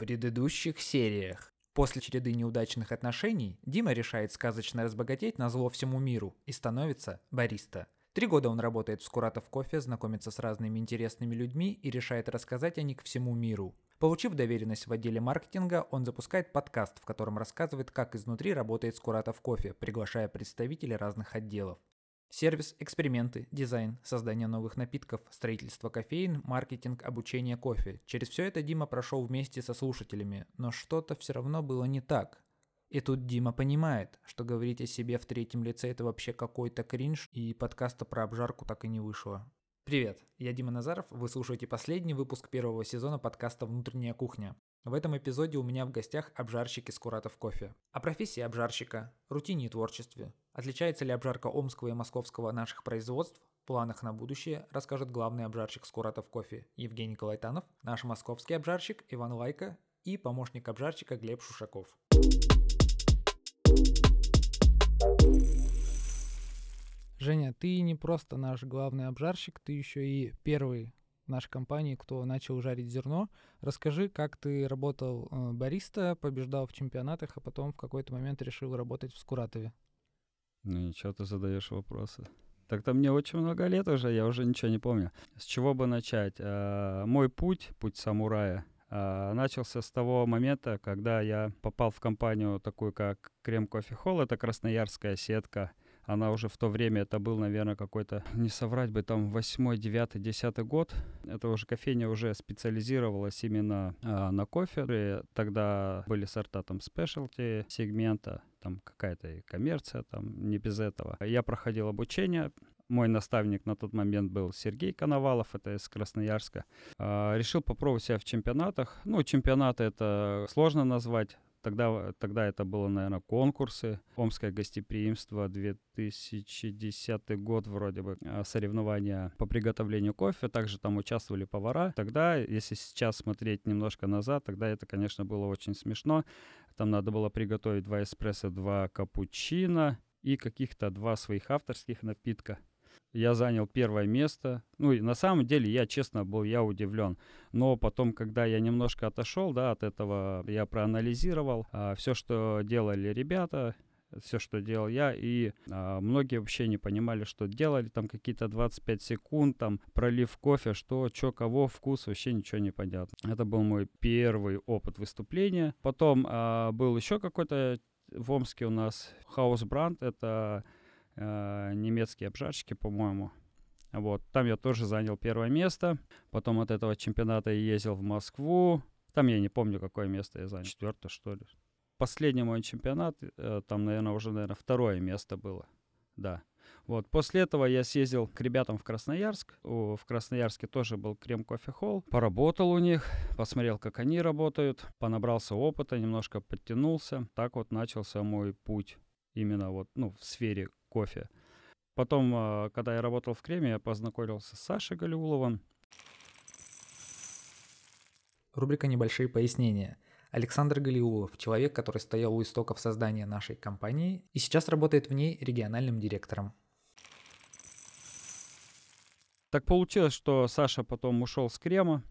предыдущих сериях. После череды неудачных отношений Дима решает сказочно разбогатеть на зло всему миру и становится бариста. Три года он работает в Скуратов кофе, знакомится с разными интересными людьми и решает рассказать о них всему миру. Получив доверенность в отделе маркетинга, он запускает подкаст, в котором рассказывает, как изнутри работает Скуратов кофе, приглашая представителей разных отделов. Сервис, эксперименты, дизайн, создание новых напитков, строительство кофеин, маркетинг, обучение кофе. Через все это Дима прошел вместе со слушателями, но что-то все равно было не так. И тут Дима понимает, что говорить о себе в третьем лице это вообще какой-то кринж, и подкаста про обжарку так и не вышло. Привет, я Дима Назаров, вы слушаете последний выпуск первого сезона подкаста «Внутренняя кухня». В этом эпизоде у меня в гостях обжарщик из Куратов кофе. О профессии обжарщика, рутине и творчестве. Отличается ли обжарка омского и московского наших производств, планах на будущее, расскажет главный обжарщик с Куратов кофе Евгений Калайтанов, наш московский обжарщик Иван Лайка и помощник обжарщика Глеб Шушаков. Женя, ты не просто наш главный обжарщик, ты еще и первый нашей компании, кто начал жарить зерно. Расскажи, как ты работал э, бариста, побеждал в чемпионатах, а потом в какой-то момент решил работать в Скуратове. Ну ничего, ты задаешь вопросы. Так-то мне очень много лет уже, я уже ничего не помню. С чего бы начать? А, мой путь, путь самурая, а, начался с того момента, когда я попал в компанию такую, как Крем Кофе Холл, это красноярская сетка она уже в то время, это был, наверное, какой-то, не соврать бы, там 8, 9, 10 год. Это уже кофейня уже специализировалась именно а, на кофе. И тогда были сорта там спешлти сегмента, там какая-то коммерция, там не без этого. Я проходил обучение, мой наставник на тот момент был Сергей Коновалов, это из Красноярска. А, решил попробовать себя в чемпионатах. Ну, чемпионаты это сложно назвать. Тогда, тогда это было, наверное, конкурсы. Омское гостеприимство, 2010 год вроде бы, а, соревнования по приготовлению кофе. Также там участвовали повара. Тогда, если сейчас смотреть немножко назад, тогда это, конечно, было очень смешно. Там надо было приготовить два эспрессо, два капучино и каких-то два своих авторских напитка я занял первое место. Ну, и на самом деле, я, честно, был я удивлен. Но потом, когда я немножко отошел, да, от этого, я проанализировал а, все, что делали ребята, все, что делал я, и а, многие вообще не понимали, что делали, там какие-то 25 секунд, там пролив кофе, что, что, кого, вкус, вообще ничего не понятно. Это был мой первый опыт выступления. Потом а, был еще какой-то в Омске у нас Brand, это э, немецкие обжарщики, по-моему. Вот, там я тоже занял первое место. Потом от этого чемпионата я ездил в Москву. Там я не помню, какое место я занял. Четвертое, что ли. Последний мой чемпионат, э, там, наверное, уже, наверное, второе место было. Да. Вот. После этого я съездил к ребятам в Красноярск. О, в Красноярске тоже был Крем Кофе Холл. Поработал у них, посмотрел, как они работают, понабрался опыта, немножко подтянулся. Так вот начался мой путь именно вот, ну, в сфере кофе. Потом, а, когда я работал в Креме, я познакомился с Сашей Галиуловым. Рубрика «Небольшие пояснения». Александр Галиулов – человек, который стоял у истоков создания нашей компании и сейчас работает в ней региональным директором. Так получилось, что Саша потом ушел с Крема.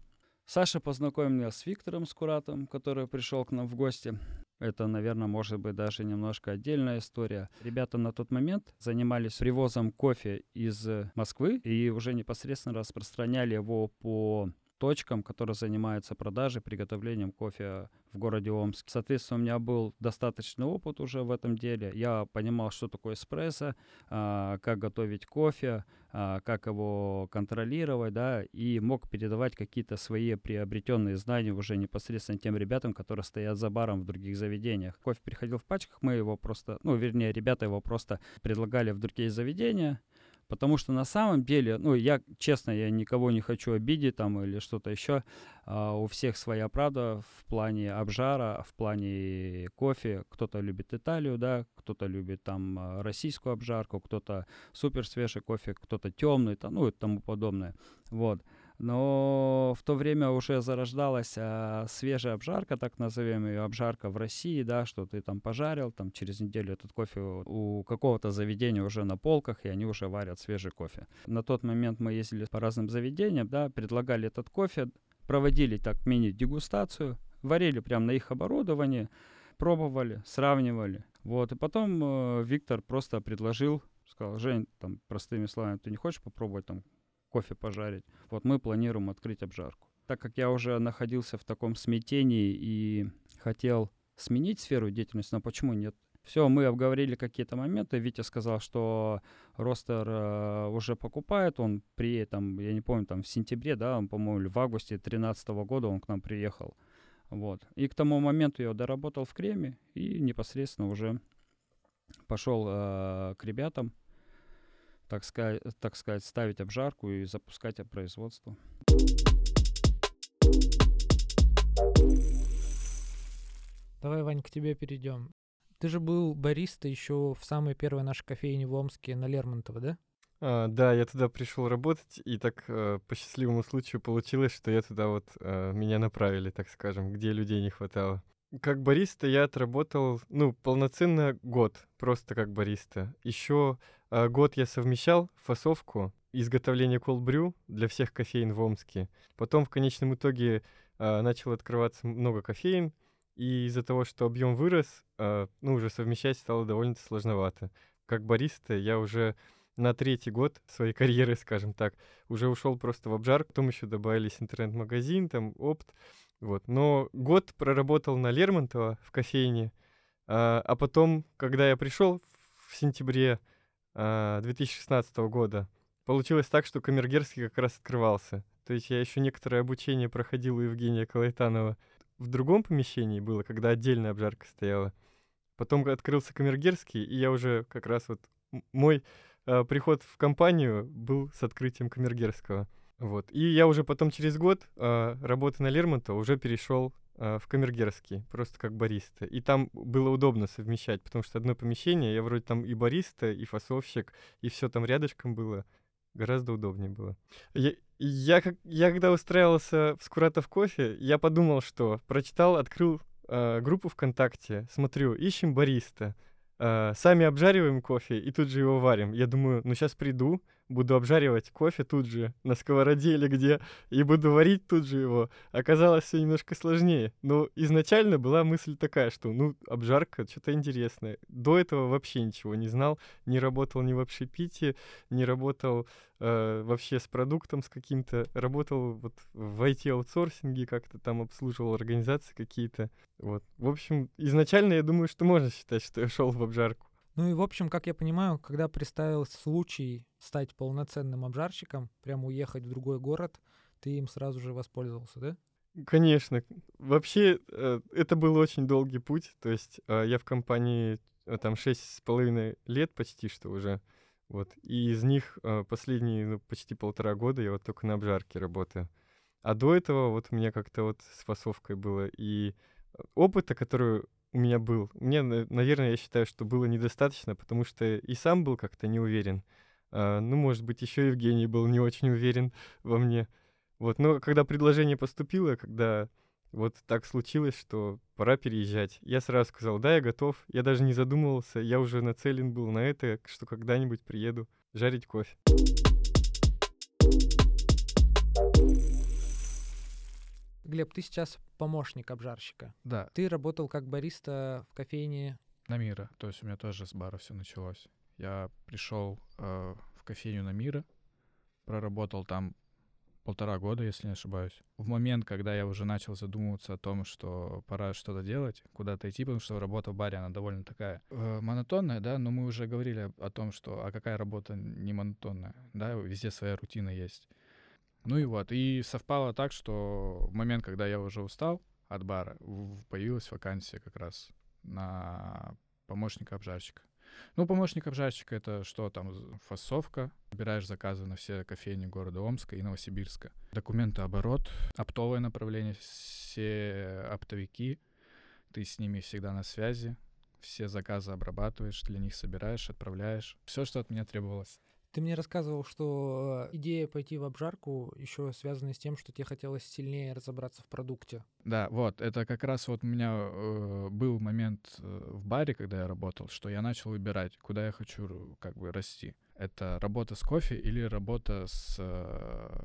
Саша познакомил меня с Виктором Скуратом, который пришел к нам в гости. Это, наверное, может быть даже немножко отдельная история. Ребята на тот момент занимались привозом кофе из Москвы и уже непосредственно распространяли его по точкам, которые занимаются продажей, приготовлением кофе в городе Омск. Соответственно, у меня был достаточный опыт уже в этом деле. Я понимал, что такое эспрессо, а, как готовить кофе, а, как его контролировать, да, и мог передавать какие-то свои приобретенные знания уже непосредственно тем ребятам, которые стоят за баром в других заведениях. Кофе приходил в пачках, мы его просто, ну, вернее, ребята его просто предлагали в другие заведения, Потому что на самом деле, ну, я, честно, я никого не хочу обидеть там или что-то еще. А, у всех своя правда в плане обжара, в плане кофе. Кто-то любит Италию, да, кто-то любит там а, российскую обжарку, кто-то супер свежий кофе, кто-то темный, там, ну и тому подобное. Вот. Но в то время уже зарождалась а, свежая обжарка, так назовем ее, обжарка в России, да, что ты там пожарил, там через неделю этот кофе у какого-то заведения уже на полках, и они уже варят свежий кофе. На тот момент мы ездили по разным заведениям, да, предлагали этот кофе, проводили так мини-дегустацию, варили прямо на их оборудовании, пробовали, сравнивали. Вот, и потом э, Виктор просто предложил, сказал, Жень, там, простыми словами, ты не хочешь попробовать там кофе пожарить? Вот мы планируем открыть обжарку. Так как я уже находился в таком смятении и хотел сменить сферу деятельности, но почему нет? Все, мы обговорили какие-то моменты. Витя сказал, что ростер э, уже покупает. Он при там, я не помню, там в сентябре, да, он, по-моему, в августе 2013 года он к нам приехал. Вот. И к тому моменту я доработал в креме и непосредственно уже пошел э, к ребятам, так сказать, так сказать, ставить обжарку и запускать производство. Давай, Вань, к тебе перейдем. Ты же был бариста еще в самой первой нашей кофейне в Омске на Лермонтова, да? А, да, я туда пришел работать, и так э, по счастливому случаю получилось, что я туда вот э, меня направили, так скажем, где людей не хватало. Как бариста я отработал, ну, полноценно год, просто как бариста. Еще э, год я совмещал фасовку, изготовление колбрю для всех кофеин в Омске. Потом в конечном итоге э, начал открываться много кофеин, и из-за того, что объем вырос, э, ну, уже совмещать стало довольно сложновато. Как бариста я уже на третий год своей карьеры, скажем так, уже ушел просто в обжар, потом еще добавились интернет-магазин, там, опт, вот. Но год проработал на Лермонтова в кофейне, а, а потом, когда я пришел в сентябре а, 2016 года, получилось так, что Камергерский как раз открывался. То есть я еще некоторое обучение проходил у Евгения Калайтанова в другом помещении было, когда отдельная обжарка стояла. Потом открылся Камергерский, и я уже как раз вот мой э, приход в компанию был с открытием Камергерского. Вот. И я уже потом через год э, работы на Лермонтова уже перешел э, в Камергерский, просто как бариста. И там было удобно совмещать, потому что одно помещение, я вроде там и бариста, и фасовщик, и все там рядышком было. Гораздо удобнее было. Я, я, я когда устраивался в Скуратов кофе, я подумал, что прочитал, открыл э, группу ВКонтакте, смотрю, ищем бариста. Э, сами обжариваем кофе и тут же его варим. Я думаю, ну сейчас приду, буду обжаривать кофе тут же, на сковороде или где, и буду варить тут же его. Оказалось все немножко сложнее. Но изначально была мысль такая, что, ну, обжарка, что-то интересное. До этого вообще ничего не знал, не работал ни в общепите, не работал э, вообще с продуктом с каким-то. Работал вот в IT-аутсорсинге, как-то там обслуживал организации какие-то. Вот. В общем, изначально я думаю, что можно считать, что я шел в обжарку. Ну и, в общем, как я понимаю, когда представился случай стать полноценным обжарщиком, прямо уехать в другой город, ты им сразу же воспользовался, да? Конечно. Вообще, э, это был очень долгий путь. То есть э, я в компании э, там шесть с половиной лет почти что уже. Вот. И из них последние ну, почти полтора года я вот только на обжарке работаю. А до этого вот у меня как-то вот с фасовкой было. И опыта, который у меня был. Мне, наверное, я считаю, что было недостаточно, потому что и сам был как-то не уверен. А, ну, может быть, еще Евгений был не очень уверен во мне. Вот, но когда предложение поступило, когда вот так случилось, что пора переезжать, я сразу сказал, да, я готов. Я даже не задумывался, я уже нацелен был на это, что когда-нибудь приеду жарить кофе. Глеб, ты сейчас помощник обжарщика. Да. Ты работал как бариста в кофейне. На Мира. То есть у меня тоже с бара все началось. Я пришел э, в кофейню на Мира, проработал там полтора года, если не ошибаюсь. В момент, когда я уже начал задумываться о том, что пора что-то делать, куда-то идти, потому что работа в баре, она довольно такая э, монотонная, да, но мы уже говорили о том, что а какая работа не монотонная, да, везде своя рутина есть. Ну и вот, и совпало так, что в момент, когда я уже устал от бара, появилась вакансия как раз на помощника обжарщика. Ну, помощник обжарщика — это что там? Фасовка. Собираешь заказы на все кофейни города Омска и Новосибирска. Документы оборот, оптовое направление, все оптовики. Ты с ними всегда на связи. Все заказы обрабатываешь, для них собираешь, отправляешь. Все, что от меня требовалось. Ты мне рассказывал, что э, идея пойти в обжарку еще связана с тем, что тебе хотелось сильнее разобраться в продукте. Да, вот, это как раз вот у меня э, был момент э, в баре, когда я работал, что я начал выбирать, куда я хочу как бы расти. Это работа с кофе или работа с э,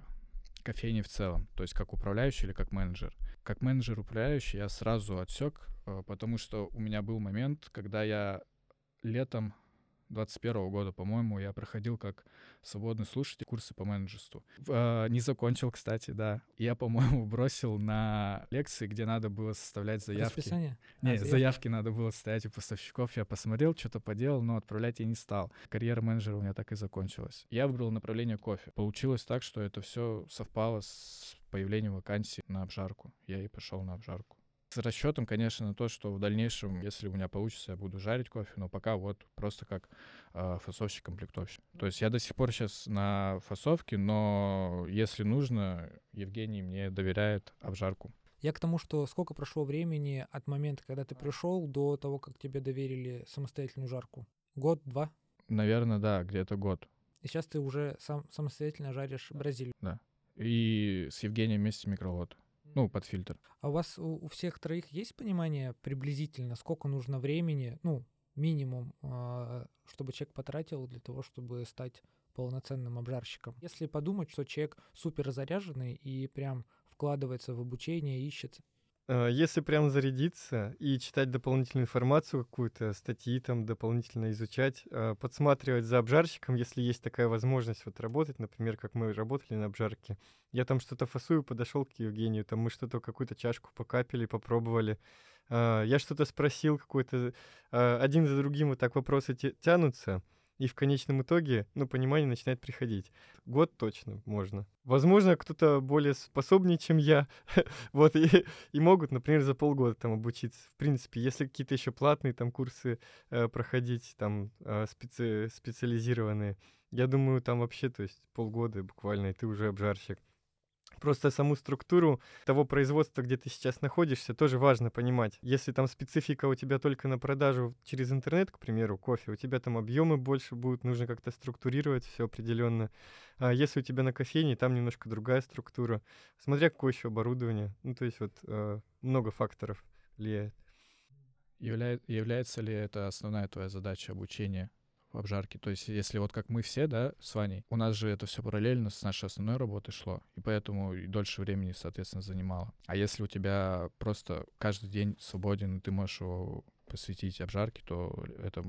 кофейни в целом, то есть как управляющий или как менеджер. Как менеджер управляющий я сразу отсек, э, потому что у меня был момент, когда я летом 21 года, по-моему, я проходил как свободный слушатель курсы по менеджерству. Э, не закончил, кстати, да. Я, по-моему, бросил на лекции, где надо было составлять заявки. Расписание? Не, А, заявки надо было составить у поставщиков. Я посмотрел, что-то поделал, но отправлять я не стал. Карьера менеджера у меня так и закончилась. Я выбрал направление кофе. Получилось так, что это все совпало с появлением вакансий на обжарку. Я и пошел на обжарку. С расчетом, конечно, на то, что в дальнейшем, если у меня получится, я буду жарить кофе, но пока вот просто как э, фасовщик-комплектовщик. То есть я до сих пор сейчас на фасовке, но если нужно, Евгений мне доверяет обжарку. Я к тому, что сколько прошло времени от момента, когда ты пришел, до того, как тебе доверили самостоятельную жарку? Год, два? Наверное, да, где-то год. И сейчас ты уже сам самостоятельно жаришь Бразилию. И с Евгением вместе микровод. Ну, под фильтр. А у вас у, у всех троих есть понимание приблизительно, сколько нужно времени, ну, минимум, а, чтобы человек потратил для того, чтобы стать полноценным обжарщиком? Если подумать, что человек супер заряженный и прям вкладывается в обучение, ищет Если прям зарядиться и читать дополнительную информацию какую-то, статьи там дополнительно изучать, э, подсматривать за обжарщиком, если есть такая возможность вот работать, например, как мы работали на обжарке. Я там что-то фасую, подошел к Евгению, там мы что-то, какую-то чашку покапили, попробовали. Э, Я что-то спросил, какой-то... э, Один за другим вот так вопросы тянутся, и в конечном итоге, ну, понимание начинает приходить. Год точно можно. Возможно, кто-то более способнее, чем я, вот, и, и могут, например, за полгода там обучиться. В принципе, если какие-то еще платные там курсы э, проходить, там э, специ- специализированные, я думаю, там вообще, то есть полгода буквально, и ты уже обжарщик. Просто саму структуру того производства, где ты сейчас находишься, тоже важно понимать. Если там специфика у тебя только на продажу через интернет, к примеру, кофе, у тебя там объемы больше будут, нужно как-то структурировать все определенно. А если у тебя на кофейне, там немножко другая структура. Смотря какое еще оборудование. Ну, то есть вот э, много факторов влияет. Являет, является ли это основная твоя задача обучения в обжарке? То есть, если вот как мы все, да, с Ваней, у нас же это все параллельно с нашей основной работой шло, и поэтому и дольше времени, соответственно, занимало. А если у тебя просто каждый день свободен, и ты можешь его посвятить обжарке, то это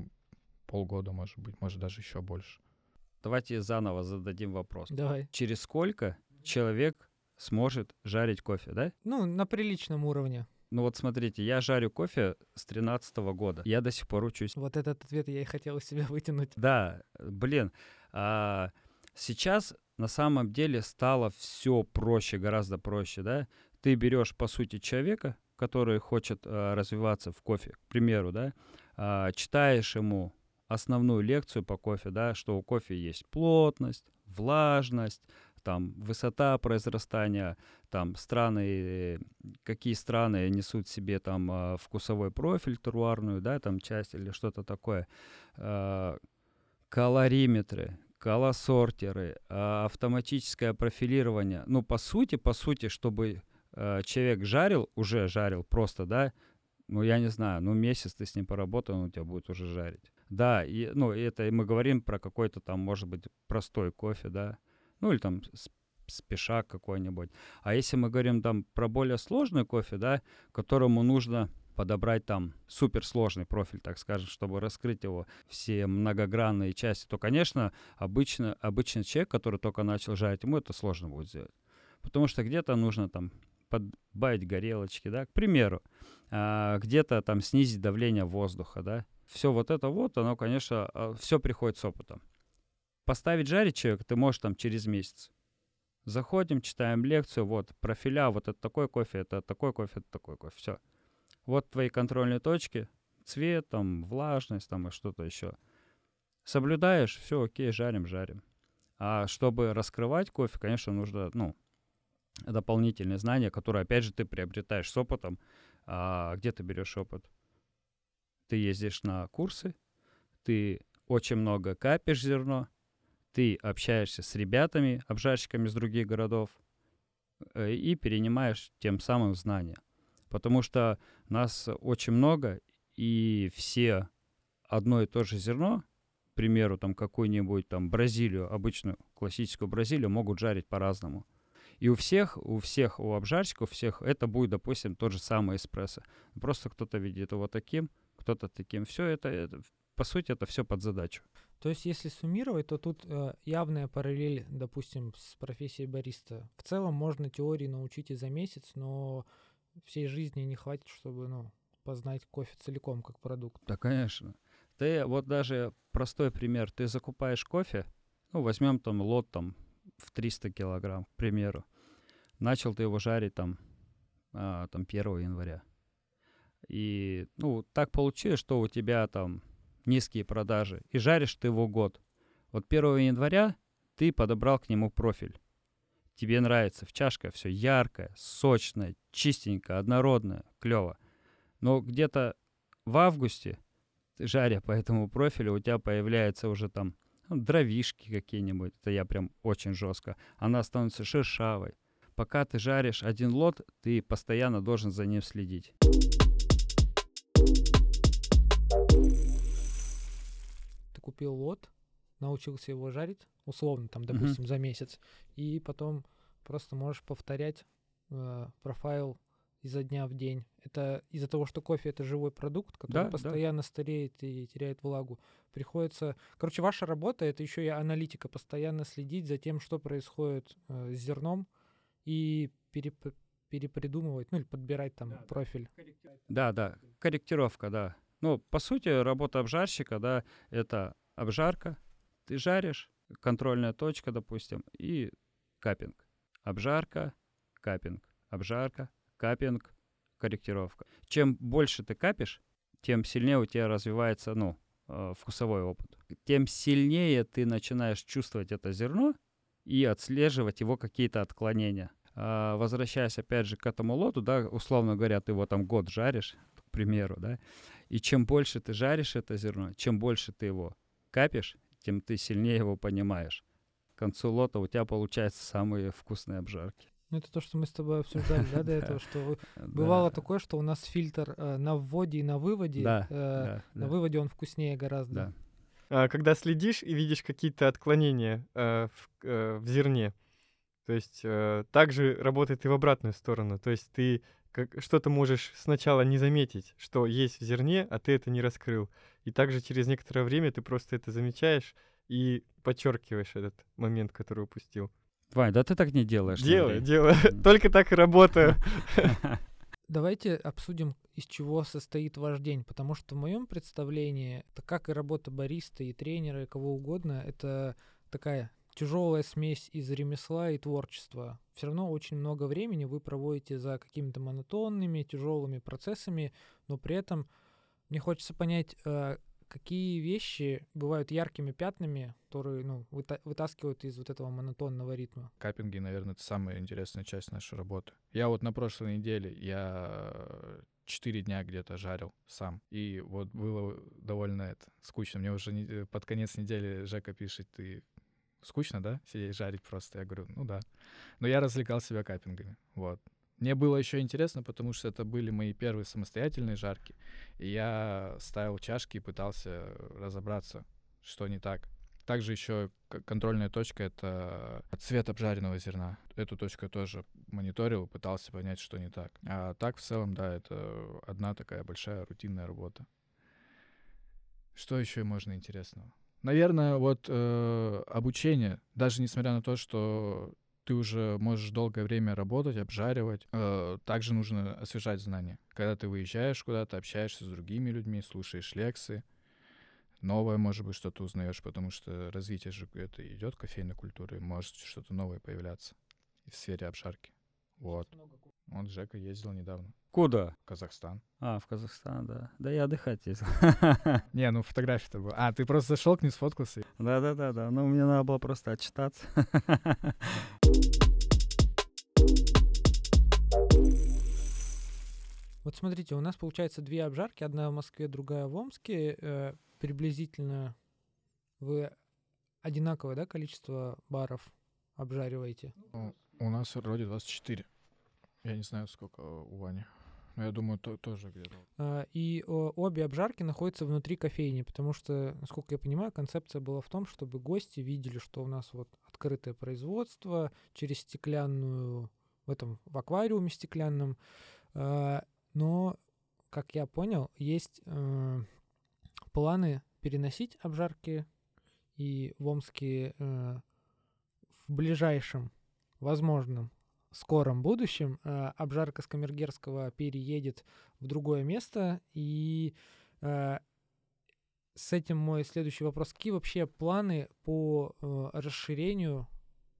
полгода, может быть, может даже еще больше. Давайте заново зададим вопрос. Давай. Через сколько человек сможет жарить кофе, да? Ну, на приличном уровне. Ну вот смотрите, я жарю кофе с 13 года. Я до сих пор учусь. Вот этот ответ я и хотел из себя вытянуть. Да, блин, а, сейчас на самом деле стало все проще, гораздо проще, да? Ты берешь, по сути, человека, который хочет а, развиваться в кофе, к примеру, да, а, читаешь ему основную лекцию по кофе, да, что у кофе есть плотность, влажность, там высота произрастания, там страны, какие страны несут себе там а, вкусовой профиль теруарную, да, там часть или что-то такое, а, калориметры, колосортеры, а, автоматическое профилирование. Ну, по сути, по сути, чтобы человек жарил, уже жарил просто, да, ну, я не знаю, ну, месяц ты с ним поработал, он у тебя будет уже жарить. Да, и, ну, это мы говорим про какой-то там, может быть, простой кофе, да, ну, или там с- спешак какой-нибудь. А если мы говорим там про более сложный кофе, да, которому нужно подобрать там суперсложный профиль, так скажем, чтобы раскрыть его все многогранные части, то, конечно, обычно, обычный человек, который только начал жарить, ему это сложно будет сделать. Потому что где-то нужно там подбавить горелочки, да, к примеру, а, где-то там снизить давление воздуха, да. Все вот это вот, оно, конечно, все приходит с опытом. Поставить жарить человека ты можешь там через месяц. Заходим, читаем лекцию, вот, профиля, вот это такой кофе, это такой кофе, это такой кофе, все. Вот твои контрольные точки, цвет, там, влажность, там, и что-то еще. Соблюдаешь, все, окей, жарим, жарим. А чтобы раскрывать кофе, конечно, нужно, ну, дополнительные знания, которые, опять же, ты приобретаешь с опытом. А где ты берешь опыт? Ты ездишь на курсы, ты очень много капишь зерно, ты общаешься с ребятами, обжарщиками из других городов, э, и перенимаешь тем самым знания. Потому что нас очень много, и все одно и то же зерно, к примеру, там какую-нибудь там Бразилию, обычную классическую Бразилию, могут жарить по-разному. И у всех, у всех, у обжарщиков, у всех это будет, допустим, тот же самый эспрессо. Просто кто-то видит его таким, кто-то таким. Все это, это по сути, это все под задачу. То есть, если суммировать, то тут э, явная параллель, допустим, с профессией бариста. В целом можно теории научить и за месяц, но всей жизни не хватит, чтобы ну, познать кофе целиком как продукт. Да, конечно. Ты вот даже простой пример. Ты закупаешь кофе, ну, возьмем там лот там в 300 килограмм, к примеру. Начал ты его жарить там, а, там 1 января. И, ну, так получилось, что у тебя там низкие продажи, и жаришь ты его год. Вот 1 января ты подобрал к нему профиль. Тебе нравится, в чашке все яркое, сочное, чистенькое, однородное, клево. Но где-то в августе, жаря по этому профилю, у тебя появляется уже там ну, дровишки какие-нибудь, это я прям очень жестко. Она становится шершавой. Пока ты жаришь один лот, ты постоянно должен за ним следить. Купил лот, научился его жарить, условно, там, допустим, за месяц, и потом просто можешь повторять э, профайл изо дня в день. Это из-за того, что кофе это живой продукт, который Да, да. постоянно стареет и теряет влагу. Приходится. Короче, ваша работа это еще и аналитика, постоянно следить за тем, что происходит э, с зерном, и переп- перепридумывать, ну или подбирать там профиль. Да, да, корректировка, да. Ну, по сути, работа обжарщика, да, это обжарка, ты жаришь, контрольная точка, допустим, и капинг. Обжарка, капинг, обжарка, капинг, корректировка. Чем больше ты капишь, тем сильнее у тебя развивается, ну, э, вкусовой опыт. Тем сильнее ты начинаешь чувствовать это зерно и отслеживать его какие-то отклонения. А, возвращаясь опять же к этому лоту, да, условно говоря, ты его там год жаришь, к примеру, да, и чем больше ты жаришь это зерно, чем больше ты его капишь, тем ты сильнее его понимаешь. К концу лота у тебя получаются самые вкусные обжарки. Ну это то, что мы с тобой обсуждали, да, до этого, что бывало такое, что у нас фильтр э, на вводе и на выводе, э, на выводе он вкуснее гораздо. А, когда следишь и видишь какие-то отклонения э, в, зерне, то есть также работает и в обратную сторону. То есть ты как, что-то можешь сначала не заметить, что есть в зерне, а ты это не раскрыл. И также через некоторое время ты просто это замечаешь и подчеркиваешь этот момент, который упустил. Вань, да ты так не делаешь. Делаю, делаю. Только так и работаю. Давайте обсудим, из чего состоит ваш день, потому что в моем представлении, это как и работа бариста, и тренера, и кого угодно, это такая тяжелая смесь из ремесла и творчества. Все равно очень много времени вы проводите за какими-то монотонными, тяжелыми процессами, но при этом мне хочется понять, э, какие вещи бывают яркими пятнами, которые ну, выта- вытаскивают из вот этого монотонного ритма. Каппинги, наверное, это самая интересная часть нашей работы. Я вот на прошлой неделе, я четыре дня где-то жарил сам. И вот было довольно это скучно. Мне уже не- э, под конец недели Жека пишет, ты скучно, да, сидеть жарить просто? Я говорю, ну да. Но я развлекал себя каппингами, вот. Мне было еще интересно, потому что это были мои первые самостоятельные жарки. И я ставил чашки и пытался разобраться, что не так. Также еще контрольная точка — это цвет обжаренного зерна. Эту точку я тоже мониторил, пытался понять, что не так. А так, в целом, да, это одна такая большая рутинная работа. Что еще можно интересного? Наверное, вот э, обучение, даже несмотря на то, что ты уже можешь долгое время работать, обжаривать, э, также нужно освежать знания. Когда ты выезжаешь куда-то, общаешься с другими людьми, слушаешь лекции, новое, может быть, что-то узнаешь, потому что развитие же это идет кофейной культуры, может что-то новое появляться в сфере обжарки. Вот. Вот Жека ездил недавно Куда? в Казахстан. А, в Казахстан, да. Да я отдыхать ездил. Не, ну фотография-то была. А, ты просто зашел к ним, сфоткался? Да-да-да-да. Ну, мне надо было просто отчитаться. Вот смотрите, у нас получается две обжарки, одна в Москве, другая в Омске. Э, приблизительно вы одинаковое да, количество баров обжариваете? У нас вроде 24. Я не знаю, сколько у Вани. Ну, Я думаю, то, тоже где-то. А, И о, обе обжарки находятся внутри кофейни, потому что, насколько я понимаю, концепция была в том, чтобы гости видели, что у нас вот открытое производство через стеклянную, в этом, в аквариуме стеклянном. А, Но, как я понял, есть э, планы переносить обжарки, и в Омске э, в ближайшем, возможном, скором будущем э, обжарка с Камергерского переедет в другое место. И э, с этим мой следующий вопрос. Какие вообще планы по э, расширению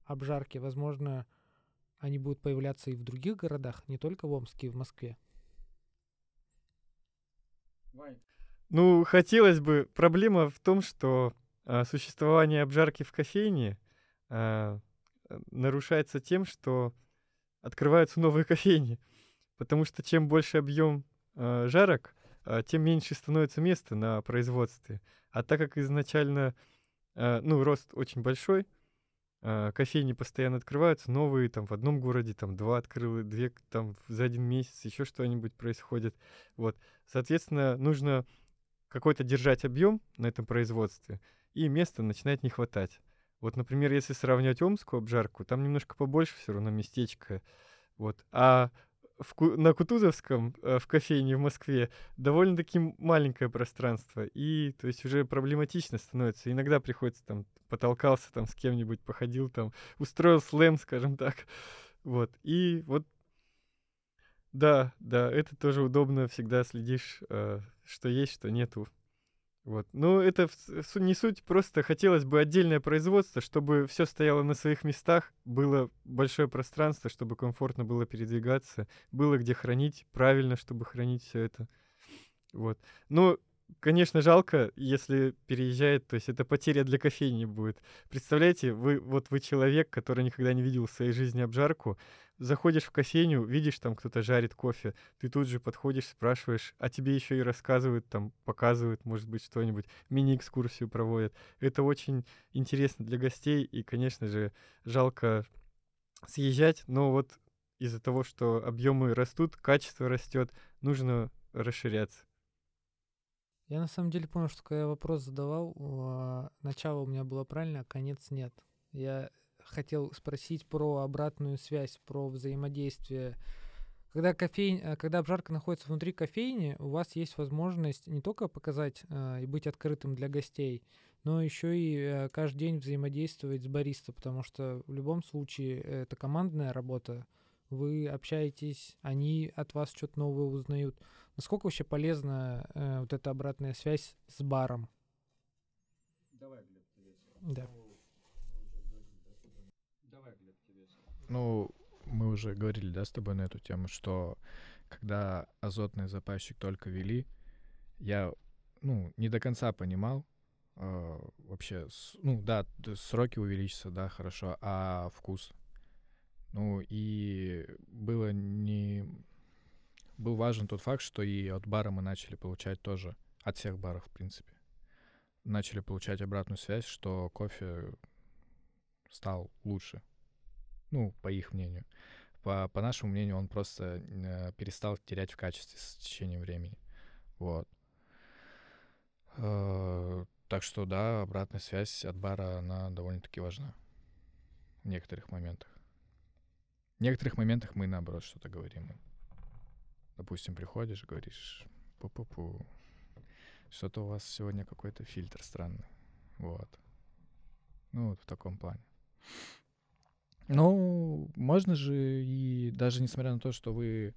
обжарки? Возможно, они будут появляться и в других городах, не только в Омске и в Москве. Ну, хотелось бы. Проблема в том, что а, существование обжарки в кофейне а, э, нарушается тем, что открываются новые кофейни. Потому что чем больше объем а, жарок, а, тем меньше становится места на производстве. А так как изначально, ну, рост очень большой, кофейни постоянно открываются, новые там в одном городе, там два открыли, две там за один месяц, еще что-нибудь происходит. Вот, соответственно, нужно какой-то держать объем на этом производстве, и места начинает не хватать. Вот, например, если сравнивать омскую обжарку, там немножко побольше все равно местечко. Вот. А в, на Кутузовском, э, в кофейне в Москве, довольно-таки маленькое пространство. И, то есть, уже проблематично становится. Иногда приходится там, потолкался там с кем-нибудь, походил там, устроил слэм, скажем так. Вот. И вот, да, да, это тоже удобно, всегда следишь, э, что есть, что нету. Вот. Ну, это не суть, просто хотелось бы отдельное производство, чтобы все стояло на своих местах, было большое пространство, чтобы комфортно было передвигаться, было где хранить, правильно, чтобы хранить все это. Вот. Ну, конечно, жалко, если переезжает, то есть это потеря для кофейни будет. Представляете, вы вот вы человек, который никогда не видел в своей жизни обжарку, заходишь в кофейню, видишь, там кто-то жарит кофе, ты тут же подходишь, спрашиваешь, а тебе еще и рассказывают, там показывают, может быть, что-нибудь, мини-экскурсию проводят. Это очень интересно для гостей, и, конечно же, жалко съезжать, но вот из-за того, что объемы растут, качество растет, нужно расширяться. Я на самом деле понял, что когда я вопрос задавал, а, начало у меня было правильно, а конец нет. Я хотел спросить про обратную связь, про взаимодействие. Когда, кофейн, э, когда обжарка находится внутри кофейни, у вас есть возможность не только показать э, и быть открытым для гостей, но еще и э, каждый день взаимодействовать с бариста, потому что в любом случае это командная работа. Вы общаетесь, они от вас что-то новое узнают. Насколько вообще полезна э, вот эта обратная связь с баром? Да. Ну, мы уже говорили, да, с тобой на эту тему, что когда азотный запасчик только вели, я, ну, не до конца понимал э, вообще, ну, да, сроки увеличатся, да, хорошо, а вкус? Ну, и было не... Был важен тот факт, что и от бара мы начали получать тоже, от всех баров, в принципе, начали получать обратную связь, что кофе стал лучше. Ну, по их мнению. По, по нашему мнению, он просто э, перестал терять в качестве с течением времени. Вот. Э, так что, да, обратная связь от бара, она довольно-таки важна. В некоторых моментах. В некоторых моментах мы, наоборот, что-то говорим. им. Допустим, приходишь, говоришь, пу-пу-пу, что-то у вас сегодня какой-то фильтр странный. Вот. Ну, вот в таком плане. Ну, можно же и даже несмотря на то, что вы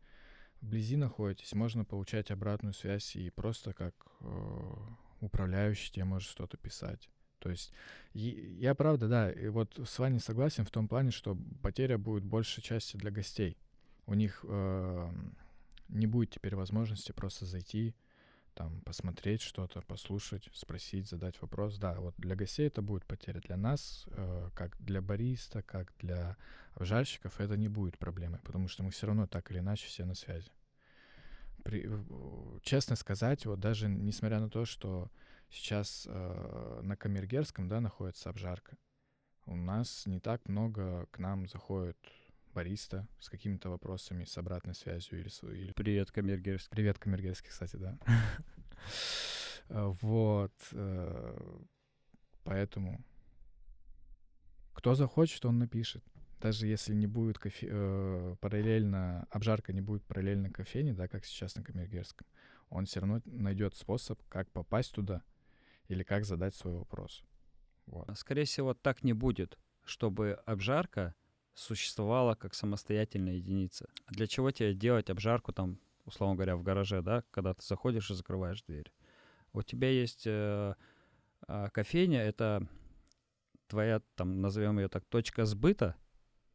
вблизи находитесь, можно получать обратную связь и просто как э, управляющий тебе может что-то писать. То есть я правда, да, и вот с вами согласен в том плане, что потеря будет большей части для гостей. У них э, не будет теперь возможности просто зайти, там, посмотреть что-то, послушать, спросить, задать вопрос. Да, вот для гостей это будет потеря. Для нас, э, как для бариста, как для обжарщиков, это не будет проблемой, потому что мы все равно так или иначе все на связи. При- честно сказать, вот даже несмотря на то, что сейчас э, на Камергерском, да, находится обжарка, у нас не так много к нам заходит бариста с какими-то вопросами, с обратной связью или... с- или... Привет, Камергерский. Привет, Камергерский, кстати, да. Э, Вот. э, Поэтому кто захочет, он напишет. Даже если не будет кофе, э, параллельно, обжарка не будет параллельно кофейне, да, как сейчас на Камергерском, он все равно найдет способ, как попасть туда или как задать свой вопрос. Вот. Скорее всего, так не будет, чтобы обжарка существовала как самостоятельная единица. Для чего тебе делать обжарку там, условно говоря, в гараже, да, когда ты заходишь и закрываешь дверь? У тебя есть э, а, кофейня, это твоя, там, назовем ее так, точка сбыта,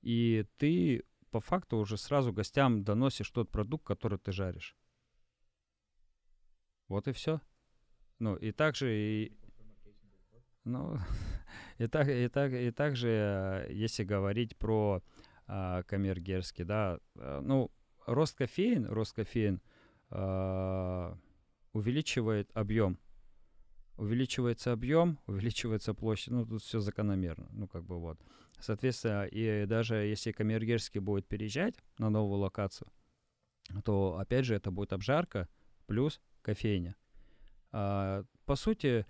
и ты по факту уже сразу гостям доносишь тот продукт, который ты жаришь. Вот и все. Ну, и также и... Ну, и так, и так, и также, э, если говорить про а, камергерский, да, э, ну, рост кофеин, рост кофеин а, увеличивает объем. Увеличивается объем, увеличивается площадь, ну, тут все закономерно, ну, как бы вот. Соответственно, и даже если камергерский будет переезжать на новую локацию, то, опять же, это будет обжарка плюс кофейня. А, по сути,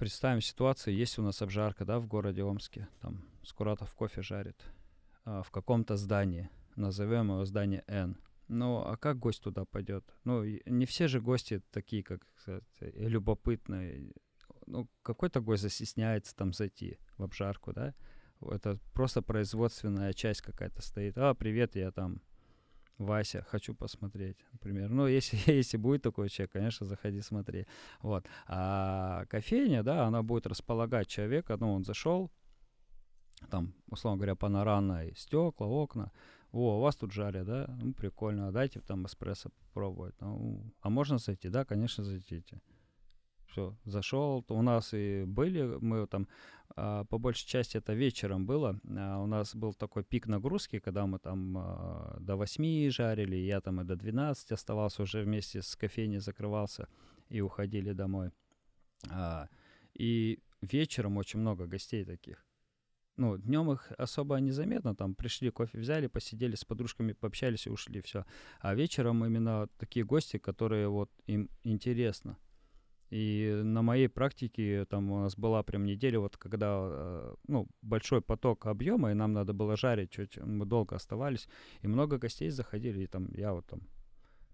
представим ситуацию, есть у нас обжарка, да, в городе Омске, там Скуратов кофе жарит а, в каком-то здании, назовем его здание N. Ну, а как гость туда пойдет? Ну, не все же гости такие, как сказать, любопытные. Ну, какой-то гость застесняется там зайти в обжарку, да? Это просто производственная часть какая-то стоит. А, привет, я там Вася, хочу посмотреть, например. Ну, если, если будет такой человек, конечно, заходи, смотри. Вот. А кофейня, да, она будет располагать человека, ну, он зашел, там, условно говоря, панорамные стекла, окна. О, у вас тут жарят, да? Ну, прикольно, а дайте там эспрессо попробовать. Ну, а можно зайти? Да, конечно, зайдите. Все, зашел. У нас и были, мы там, а, по большей части это вечером было. А, у нас был такой пик нагрузки, когда мы там а, до 8 жарили, я там и до 12 оставался уже вместе с кофейней, закрывался и уходили домой. И вечером очень много гостей таких. Ну, днем их особо незаметно, там пришли, кофе взяли, посидели с подружками, пообщались и ушли, все. А вечером именно такие гости, которые вот им интересно. И на моей практике там у нас была прям неделя, вот когда, э, ну, большой поток объема, и нам надо было жарить, чуть мы долго оставались, и много гостей заходили, и там я вот там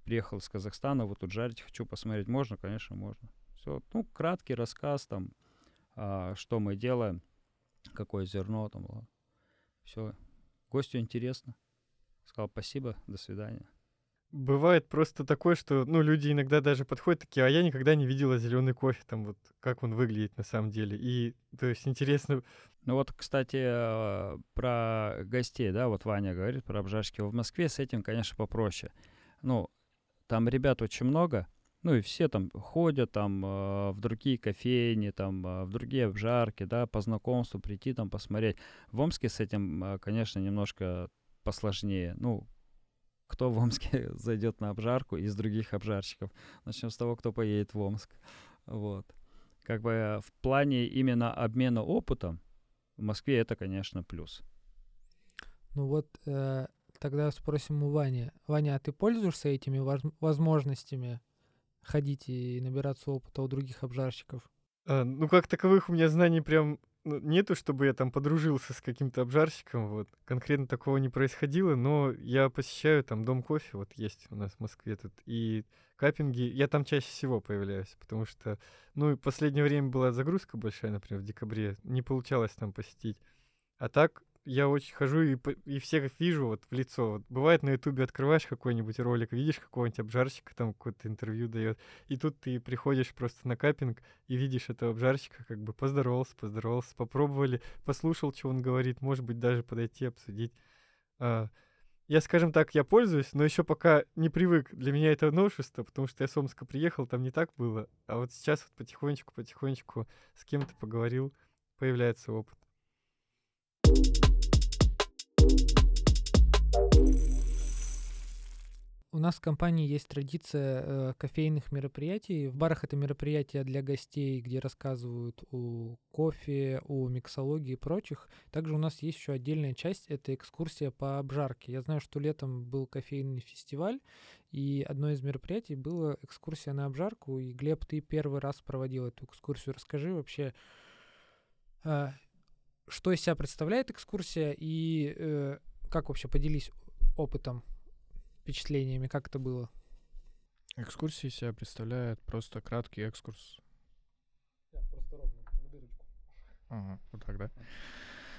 приехал из Казахстана, вот тут жарить хочу посмотреть, можно, конечно, можно. Все, ну, краткий рассказ там, а, что мы делаем, какое зерно там. Все, гостю интересно. Сказал спасибо, до свидания. Бывает просто такое, что, ну, люди иногда даже подходят такие, а я никогда не видела зеленый кофе, там вот, как он выглядит на самом деле. И, то есть, интересно, Ну вот, кстати, э, про гостей, да, вот Ваня говорит про обжарки. В Москве с этим, конечно, попроще. Ну, там ребят очень много, ну и все там ходят там э, в другие кофейни, там э, в другие обжарки, да, по знакомству прийти там посмотреть. В Омске с этим, конечно, немножко посложнее. Ну, кто в Омске зайдет на обжарку из других обжарщиков? Начнем с того, кто поедет в Омск. Вот. Как бы э, в плане именно обмена опытом в Москве это, конечно, плюс. Ну вот э, тогда спросим у Вани. Ваня, а ты пользуешься этими воз- возможностями ходить и набираться опыта у других обжарщиков? А, ну, как таковых у меня знаний прям нету, чтобы я там подружился с каким-то обжарщиком, вот. Конкретно такого не происходило, но я посещаю там дом кофе, вот есть у нас в Москве тут, и каппинги, я там чаще всего появляюсь, потому что, ну, в последнее время была загрузка большая, например, в декабре, не получалось там посетить. А так я очень хожу и, и всех вижу вот в лицо. Вот бывает на ютубе открываешь какой-нибудь ролик, видишь какого-нибудь обжарщика, там какое-то интервью дает, и тут ты приходишь просто на каппинг и видишь этого обжарщика, как бы поздоровался, поздоровался, попробовали, послушал, что он говорит, может быть, даже подойти, обсудить. А, я, скажем так, я пользуюсь, но еще пока не привык. Для меня это новшество, потому что я с Омска приехал, там не так было. А вот сейчас вот потихонечку, потихонечку с кем-то поговорил, появляется опыт. У нас в компании есть традиция э, кофейных мероприятий. В барах это мероприятия для гостей, где рассказывают о кофе, о миксологии и прочих. Также у нас есть еще отдельная часть, это экскурсия по обжарке. Я знаю, что летом был кофейный фестиваль, и одно из мероприятий было экскурсия на обжарку. И, Глеб, ты первый раз проводил эту экскурсию. Расскажи вообще, э, что из себя представляет экскурсия и э, как вообще поделись опытом впечатлениями, как это было? Экскурсии себя представляет просто краткий экскурс. просто ровно, в дырочку. Ага, вот так, да?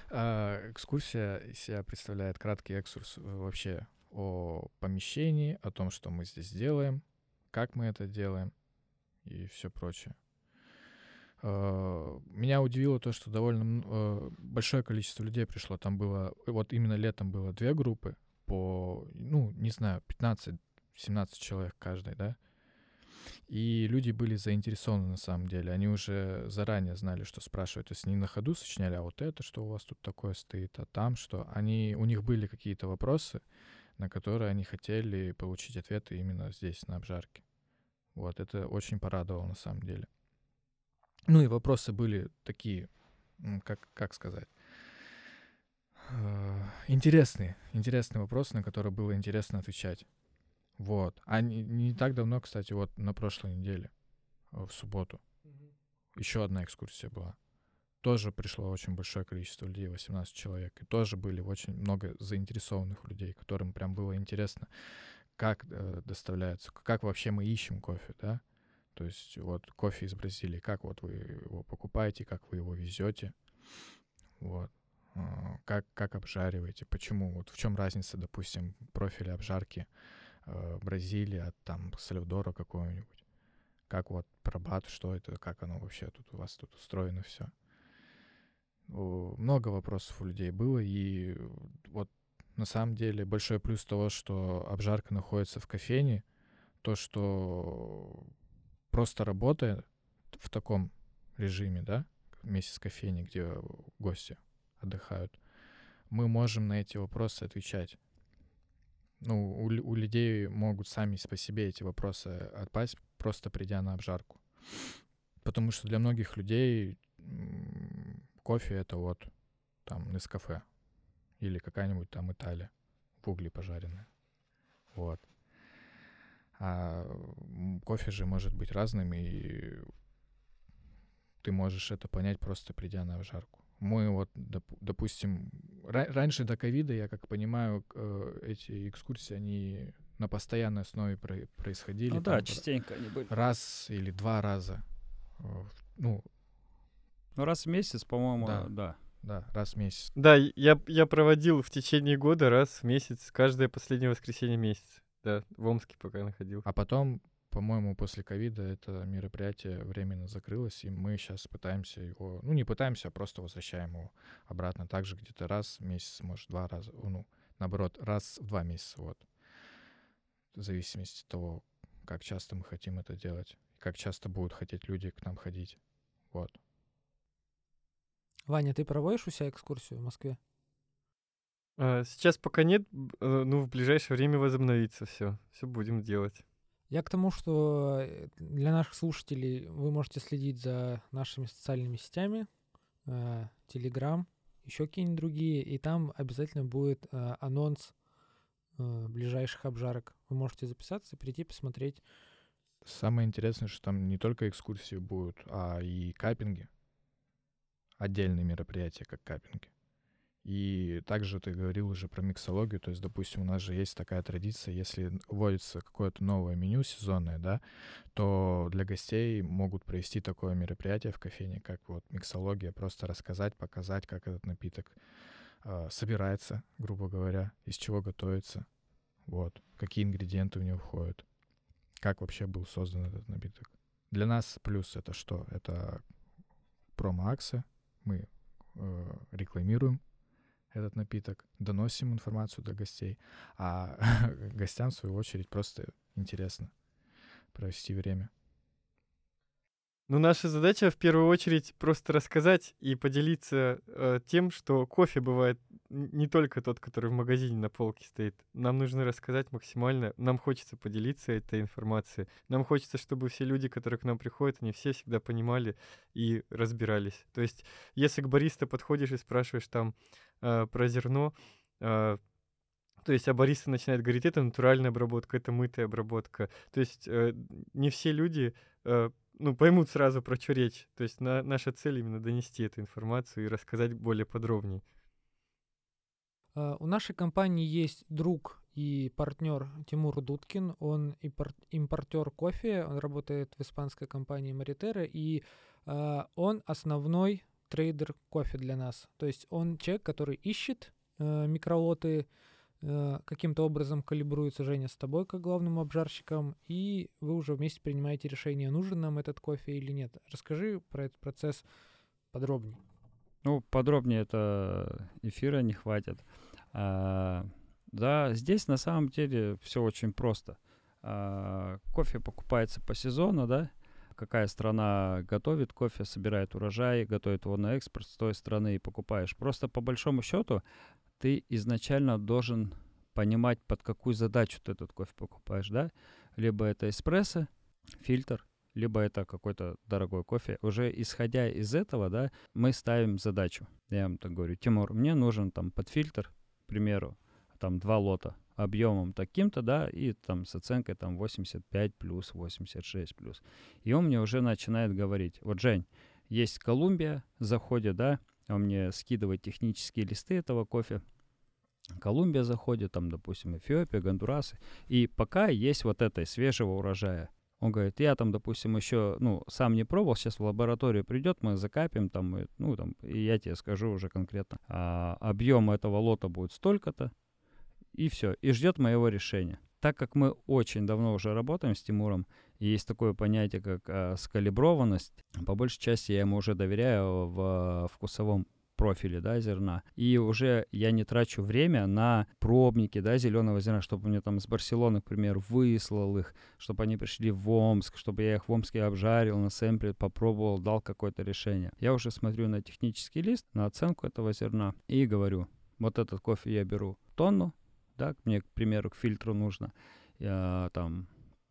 А, экскурсия себя представляет краткий экскурс вообще о помещении, о том, что мы здесь делаем, как мы это делаем и все прочее. А, меня удивило то, что довольно э, большое количество людей пришло. Там было, вот именно летом было две группы, по, ну, не знаю, 15-17 человек каждый, да. И люди были заинтересованы на самом деле. Они уже заранее знали, что спрашивать. То есть не на ходу сочиняли, а вот это, что у вас тут такое стоит, а там что. Они, у них были какие-то вопросы, на которые они хотели получить ответы именно здесь, на обжарке. Вот, это очень порадовало на самом деле. Ну и вопросы были такие, как, как сказать, Э, интересные, интересные вопросы, на которые было интересно отвечать. Вот. А не, не так давно, кстати, вот на прошлой неделе, э, в субботу, еще одна экскурсия была. Тоже пришло очень большое количество людей, 18 человек. И тоже были очень много заинтересованных людей, которым прям было интересно, как э, доставляется, как вообще мы ищем кофе, да? То есть вот кофе из Бразилии, как вот вы его покупаете, как вы его везете. Вот. А, как, как обжариваете, почему, вот в чем разница, допустим, профиля обжарки э, Бразилии от там Сальвадора какого-нибудь, как вот пробат, что это, как оно вообще тут у вас тут устроено все. Много вопросов у людей было, и вот на самом деле большой плюс того, что обжарка находится в кофейне, то, что просто работая в таком режиме, да, вместе с кофейней, где гости отдыхают, мы можем на эти вопросы отвечать. Ну, у, у людей могут сами по себе эти вопросы отпасть, просто придя на обжарку. Потому что для многих людей кофе — это вот там Нескафе или какая-нибудь там Италия в угле пожаренная. Вот. А кофе же может быть разным, и ты можешь это понять, просто придя на обжарку мы вот, доп- допустим, ра- раньше до ковида, я как понимаю, э, эти экскурсии, они на постоянной основе про- происходили. Ну да, частенько они были. Раз или два раза. Э, ну, ну раз в месяц, по-моему, да. да. Да, раз в месяц. Да, я, я проводил в течение года раз в месяц, каждое последнее воскресенье месяца. Да, в Омске пока находил. А потом по-моему, после ковида это мероприятие временно закрылось, и мы сейчас пытаемся его, ну не пытаемся, а просто возвращаем его обратно. Также где-то раз в месяц, может, два раза, ну, наоборот, раз в два месяца, вот. В зависимости от того, как часто мы хотим это делать, как часто будут хотеть люди к нам ходить, вот. Ваня, ты проводишь у себя экскурсию в Москве? А, сейчас пока нет, э, ну, в ближайшее время возобновится все. Все будем делать. Я к тому, что э, для наших слушателей вы можете следить за нашими социальными сетями, Телеграм, еще какие-нибудь другие, и там обязательно будет э, анонс э, ближайших обжарок. Вы можете записаться прийти посмотреть. Самое интересное, что там не только экскурсии будут, а и капинги. Отдельные мероприятия, как капинги. И также ты говорил уже про миксологию, то есть, допустим, у нас же есть такая традиция, если вводится какое-то новое меню сезонное, да, то для гостей могут провести такое мероприятие в кофейне, как вот миксология, просто рассказать, показать, как этот напиток э, собирается, грубо говоря, из чего готовится, вот, какие ингредиенты в него входят, как вообще был создан этот напиток. Для нас плюс это что? Это промо-акция, мы э, рекламируем этот напиток, доносим информацию до гостей, а гостям, в свою очередь, просто интересно провести время. Ну, наша задача в первую очередь просто рассказать и поделиться э, тем, что кофе бывает не только тот, который в магазине на полке стоит. Нам нужно рассказать максимально, нам хочется поделиться этой информацией. Нам хочется, чтобы все люди, которые к нам приходят, они все всегда понимали и разбирались. То есть, если к бариста подходишь и спрашиваешь там э, про зерно, э, то есть, а бариста начинает говорить, это натуральная обработка, это мытая обработка. То есть, э, не все люди э, ну, поймут сразу, про что речь. То есть на, наша цель именно донести эту информацию и рассказать более подробнее. Uh, у нашей компании есть друг и партнер Тимур Дудкин. Он импортер кофе, он работает в испанской компании Маритера, и uh, он основной трейдер кофе для нас. То есть он человек, который ищет uh, микролоты, Э, каким-то образом калибруется Женя с тобой как главным обжарщиком, и вы уже вместе принимаете решение, нужен нам этот кофе или нет. Расскажи про этот процесс подробнее. Ну, подробнее это эфира не хватит. А, да, здесь на самом деле все очень просто. А, кофе покупается по сезону, да, какая страна готовит кофе, собирает урожай, готовит его на экспорт с той страны и покупаешь. Просто по большому счету ты изначально должен понимать, под какую задачу ты этот кофе покупаешь, да? Либо это эспрессо, фильтр, либо это какой-то дорогой кофе. Уже исходя из этого, да, мы ставим задачу. Я вам так говорю, Тимур, мне нужен там под фильтр, к примеру, там два лота объемом таким-то, да, и там с оценкой там 85 плюс, 86 плюс. И он мне уже начинает говорить, вот, Жень, есть Колумбия, заходит, да, он мне скидывает технические листы этого кофе. Колумбия заходит, там, допустим, Эфиопия, Гондурасы. И пока есть вот этой свежего урожая. Он говорит, я там, допустим, еще, ну, сам не пробовал, сейчас в лабораторию придет, мы закапим там, и, ну, там, и я тебе скажу уже конкретно, а, объем этого лота будет столько-то, и все, и ждет моего решения. Так как мы очень давно уже работаем с Тимуром, есть такое понятие, как а, скалиброванность. По большей части я ему уже доверяю в а, вкусовом профиле, да, зерна. И уже я не трачу время на пробники, да, зеленого зерна, чтобы мне там с Барселоны, к примеру, выслал их, чтобы они пришли в Омск, чтобы я их в Омске обжарил, на сэмпле попробовал, дал какое-то решение. Я уже смотрю на технический лист, на оценку этого зерна и говорю, вот этот кофе я беру тонну, да, мне, к примеру, к фильтру нужно, я, там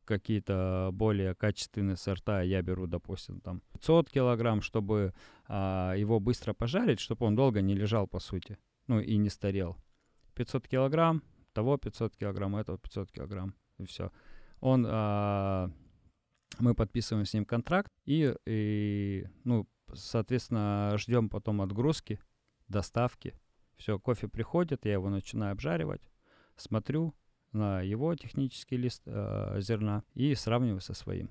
какие-то более качественные сорта, я беру, допустим, там 500 килограмм, чтобы а, его быстро пожарить, чтобы он долго не лежал, по сути, ну и не старел. 500 килограмм, того 500 килограмм, этого 500 килограмм, и все. Он, а, мы подписываем с ним контракт и, и, ну, соответственно, ждем потом отгрузки, доставки. Все, кофе приходит, я его начинаю обжаривать, смотрю, на его технический лист э, зерна и сравниваю со своим.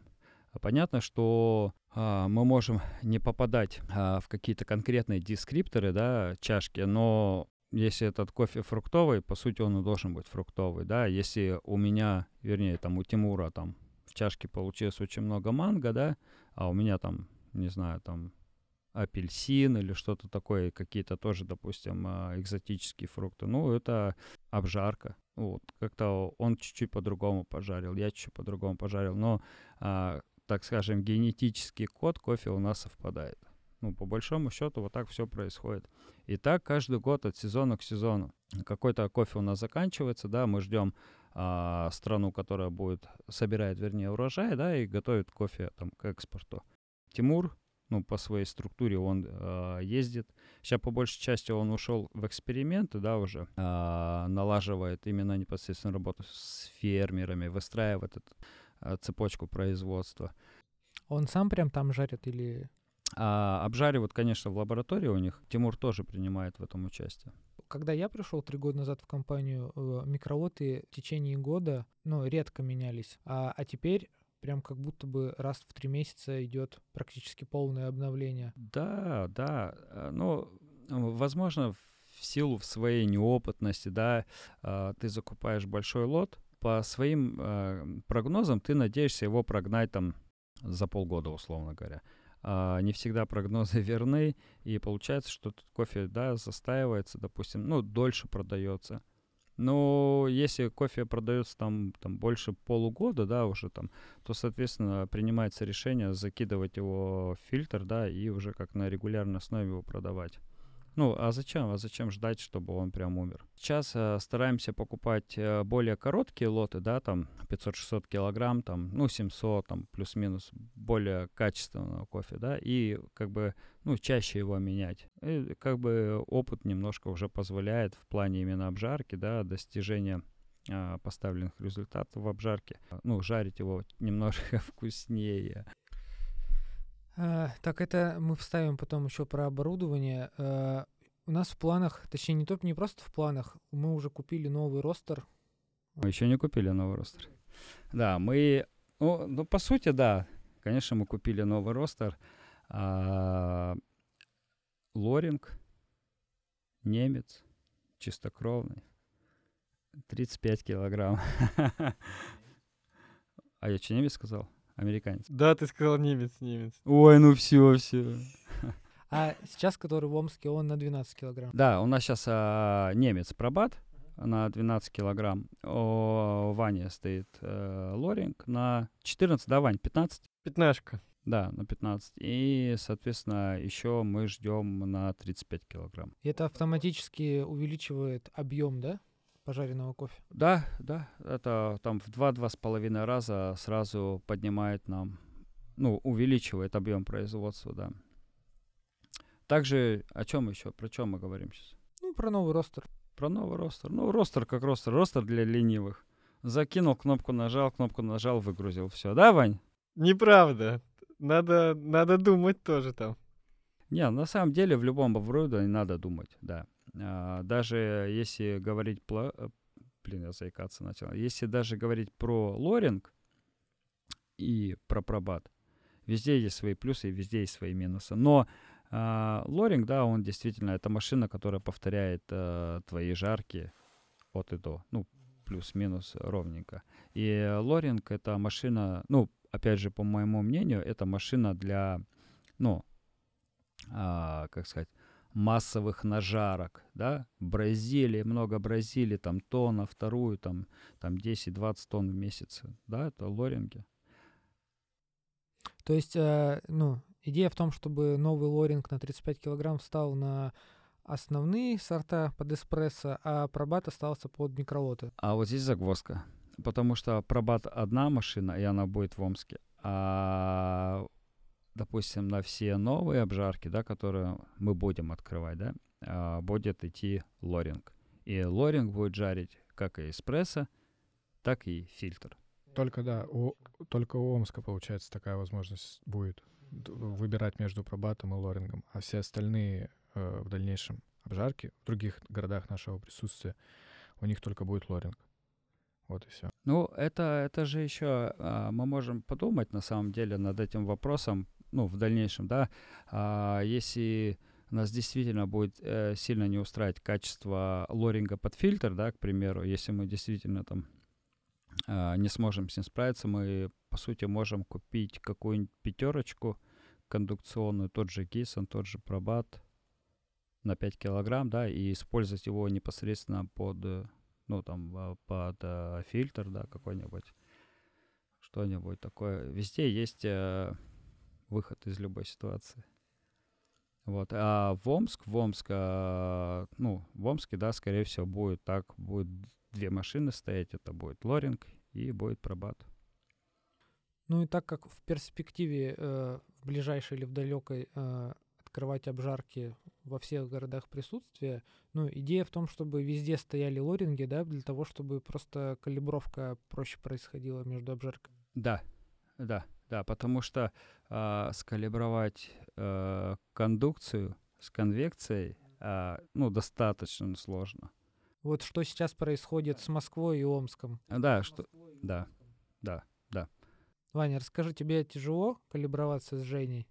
Понятно, что э, мы можем не попадать э, в какие-то конкретные дескрипторы, да, чашки, но если этот кофе фруктовый, по сути, он и должен быть фруктовый, да. Если у меня, вернее, там у Тимура там в чашке получилось очень много манго, да, а у меня там, не знаю, там апельсин или что-то такое, какие-то тоже, допустим, экзотические фрукты. Ну, это обжарка. Вот, как-то он чуть-чуть по-другому пожарил, я чуть-чуть по-другому пожарил, но, а, так скажем, генетический код кофе у нас совпадает. Ну, по большому счету, вот так все происходит. И так каждый год от сезона к сезону. Какой-то кофе у нас заканчивается, да, мы ждем а, страну, которая будет, собирает, вернее, урожай, да, и готовит кофе там к экспорту. Тимур ну, по своей структуре он э, ездит. Сейчас по большей части он ушел в эксперименты, да, уже э, налаживает именно непосредственно работу с фермерами, выстраивает эту э, цепочку производства. Он сам прям там жарит или... А, обжаривают, конечно, в лаборатории у них. Тимур тоже принимает в этом участие. Когда я пришел три года назад в компанию, э, микролоты в течение года, ну, редко менялись. А, а теперь прям как будто бы раз в три месяца идет практически полное обновление. Да, да. Ну, возможно, в силу своей неопытности, да, э, ты закупаешь большой лот, по своим э, прогнозам ты надеешься его прогнать там за полгода, условно говоря. А не всегда прогнозы верны, и получается, что кофе, да, застаивается, допустим, ну, дольше продается. Но если кофе продается там, там больше полугода, да, уже там, то, соответственно, принимается решение закидывать его в фильтр, да, и уже как на регулярной основе его продавать. Ну, а зачем? А зачем ждать, чтобы он прям умер? Сейчас э, стараемся покупать э, более короткие лоты, да, там 500-600 килограмм, там, ну, 700, там, плюс-минус, более качественного кофе, да, и как бы, ну, чаще его менять. И как бы опыт немножко уже позволяет в плане именно обжарки, да, достижения э, поставленных результатов в обжарке. Ну, жарить его немножко вкуснее. А, так, это мы вставим потом еще про оборудование. А, у нас в планах, точнее, не только не просто в планах, мы уже купили новый ростер. Мы еще не купили новый ростер. Да, мы, ну, ну по сути, да, конечно, мы купили новый ростер. А, лоринг, немец, чистокровный, 35 килограмм. А я что, немец сказал? Американец. Да, ты сказал немец, немец. Ой, ну все, все. А сейчас, который в Омске, он на 12 килограмм. Да, у нас сейчас а, немец пробат на 12 килограмм. У Вани стоит э, лоринг на 14, да, Вань, 15? Пятнашка. Да, на 15. И, соответственно, еще мы ждем на 35 килограмм. И это автоматически увеличивает объем, да? Пожаренного кофе? Да, да. Это там в два-два с половиной раза сразу поднимает нам, ну, увеличивает объем производства, да. Также о чем еще? Про чем мы говорим сейчас? Ну, про новый ростер. Про новый ростер. Ну, ростер как ростер. Ростер для ленивых. Закинул, кнопку нажал, кнопку нажал, выгрузил. Все, да, Вань? Неправда. Надо, надо думать тоже там. Не, на самом деле в любом оборудовании надо думать, да. А, даже если говорить. Э, блин, я заикаться начал. Если даже говорить про лоринг и про пробат, везде есть свои плюсы и везде есть свои минусы. Но а, лоринг, да, он действительно, это машина, которая повторяет а, твои жарки от и до. Ну, плюс-минус ровненько. И лоринг это машина, ну, опять же, по моему мнению, это машина для, ну, а, как сказать, массовых нажарок, да, Бразилии, много Бразилии, там тонна, вторую, там, там 10-20 тонн в месяц, да, это лоринги. То есть, э, ну, идея в том, чтобы новый лоринг на 35 килограмм встал на основные сорта под эспрессо, а пробат остался под микролоты. А вот здесь загвоздка, потому что пробат одна машина, и она будет в Омске, а допустим, на все новые обжарки, да, которые мы будем открывать, да, а, будет идти лоринг. И лоринг будет жарить как и эспрессо, так и фильтр. Только, да, у, только у Омска, получается, такая возможность будет выбирать между пробатом и лорингом, а все остальные э, в дальнейшем обжарки в других городах нашего присутствия, у них только будет лоринг. Вот и все. Ну, это, это же еще а, мы можем подумать на самом деле над этим вопросом, ну, в дальнейшем, да, а, если нас действительно будет э, сильно не устраивать качество лоринга под фильтр, да, к примеру, если мы действительно там э, не сможем с ним справиться, мы, по сути, можем купить какую-нибудь пятерочку кондукционную, тот же Гисон, тот же Пробат на 5 килограмм, да, и использовать его непосредственно под, ну, там, под э, фильтр, да, какой-нибудь, что-нибудь такое. Везде есть... Э, выход из любой ситуации. Вот. А в Омск, в Омск, а, ну, в Омске, да, скорее всего, будет так, будет две машины стоять, это будет лоринг и будет пробат. Ну и так как в перспективе э, в ближайшей или в далекой э, открывать обжарки во всех городах присутствия, ну, идея в том, чтобы везде стояли лоринги, да, для того, чтобы просто калибровка проще происходила между обжарками. Да, да, да, потому что э, скалибровать э, кондукцию с конвекцией, э, ну, достаточно сложно. Вот что сейчас происходит с Москвой и Омском. Да, что, да, да, да. Ваня, расскажи, тебе тяжело калиброваться с Женей?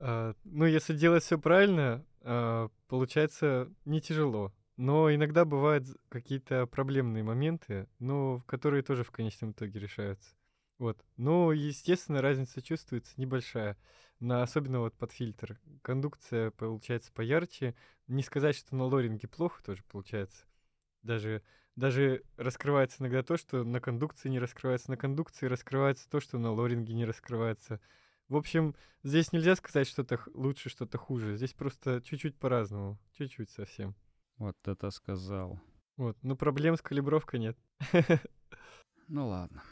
А, ну, если делать все правильно, а, получается не тяжело. Но иногда бывают какие-то проблемные моменты, но которые тоже в конечном итоге решаются. Вот. Ну, естественно, разница чувствуется небольшая. На, особенно вот под фильтр. Кондукция получается поярче. Не сказать, что на лоринге плохо тоже получается. Даже даже раскрывается иногда то, что на кондукции не раскрывается, на кондукции раскрывается то, что на лоринге не раскрывается. В общем, здесь нельзя сказать что-то лучше, что-то хуже. Здесь просто чуть-чуть по-разному. Чуть-чуть совсем. Вот это сказал. Вот. Но проблем с калибровкой нет. Ну ладно.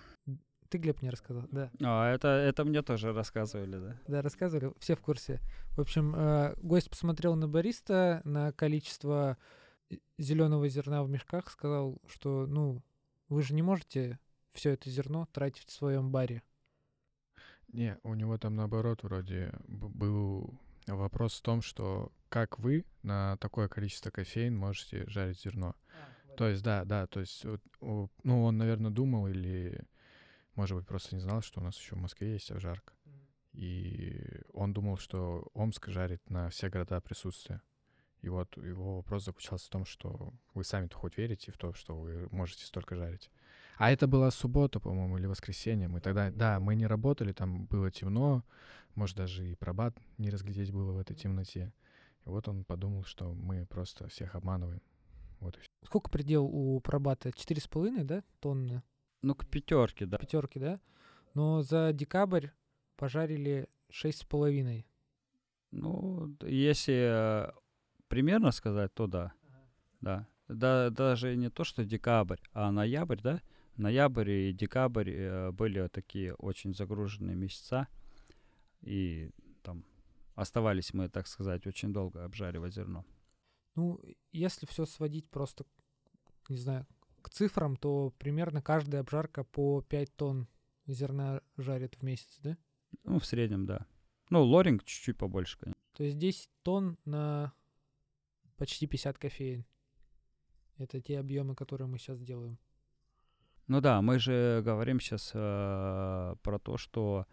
Ты, Глеб, мне рассказал, да. А, это, это мне тоже рассказывали, да? Да, рассказывали, все в курсе. В общем, э, гость посмотрел на бариста, на количество зеленого зерна в мешках, сказал, что, ну, вы же не можете все это зерно тратить в своем баре. Не, у него там наоборот вроде был вопрос в том, что как вы на такое количество кофеин можете жарить зерно. То есть, да, да, то есть, вот, ну, он, наверное, думал или, может быть, просто не знал, что у нас еще в Москве есть обжарка. И он думал, что Омск жарит на все города присутствие. И вот его вопрос заключался в том, что вы сами-то хоть верите в то, что вы можете столько жарить. А это была суббота, по-моему, или воскресенье. Мы тогда, да, мы не работали, там было темно, может, даже и пробат не разглядеть было в этой темноте. И вот он подумал, что мы просто всех обманываем. Вот и всё. Сколько предел у пробата? Четыре с половиной, да, тонны? Ну, к пятерке, да. Пятерки, да? Но за декабрь пожарили шесть с половиной. Ну, если э, примерно сказать, то да. Да. Да, даже не то, что декабрь, а ноябрь, да? Ноябрь и декабрь э, были такие очень загруженные месяца. И там оставались мы, так сказать, очень долго обжаривать зерно. Ну, если все сводить просто, не знаю, к цифрам, то примерно каждая обжарка по 5 тонн зерна жарит в месяц, да? Ну, в среднем, да. Ну, лоринг чуть-чуть побольше, конечно. То есть 10 тонн на почти 50 кофеин. Это те объемы, которые мы сейчас делаем. Ну да, мы же говорим сейчас про то, что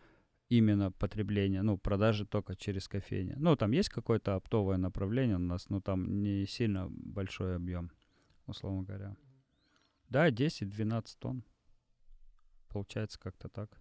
именно потребление, ну, продажи только через кофейни. Ну, там есть какое-то оптовое направление у нас, но там не сильно большой объем, условно говоря. Да, 10-12 тонн. Получается как-то так.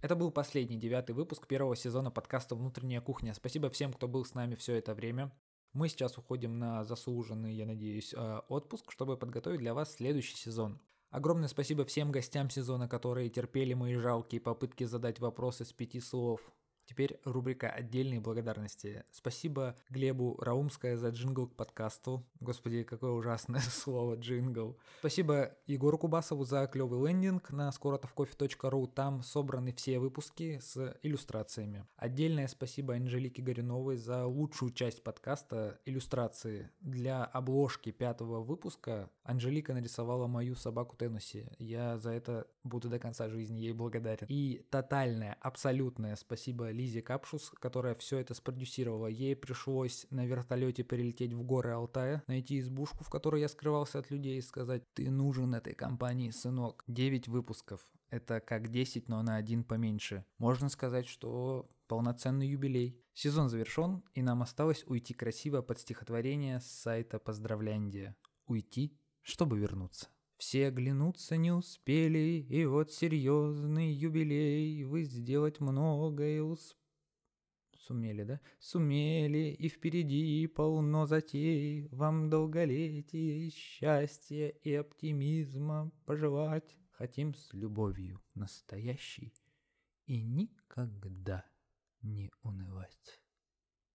Это был последний, девятый выпуск первого сезона подкаста «Внутренняя кухня». Спасибо всем, кто был с нами все это время. Мы сейчас уходим на заслуженный, я надеюсь, э, отпуск, чтобы подготовить для вас следующий сезон. Огромное спасибо всем гостям сезона, которые терпели мои жалкие попытки задать вопросы с пяти слов. Теперь рубрика «Отдельные благодарности». Спасибо Глебу Раумское за джингл к подкасту. Господи, какое ужасное слово джингл. Спасибо Егору Кубасову за клевый лендинг на скоротовкофе.ру. Там собраны все выпуски с иллюстрациями. Отдельное спасибо Анжелике Горюновой за лучшую часть подкаста иллюстрации. Для обложки пятого выпуска Анжелика нарисовала мою собаку Теннесси. Я за это буду до конца жизни ей благодарен. И тотальное, абсолютное спасибо Лизе Капшус, которая все это спродюсировала. Ей пришлось на вертолете прилететь в горы Алтая, найти избушку, в которой я скрывался от людей и сказать «Ты нужен этой компании, сынок». 9 выпусков. Это как 10, но на один поменьше. Можно сказать, что полноценный юбилей. Сезон завершен, и нам осталось уйти красиво под стихотворение с сайта Поздравляндия. Уйти, чтобы вернуться. Все оглянуться не успели, и вот серьезный юбилей, вы сделать многое усп... Сумели, да? Сумели, и впереди полно затей, вам долголетия, счастья и оптимизма пожелать. Хотим с любовью настоящей и никогда не унывать.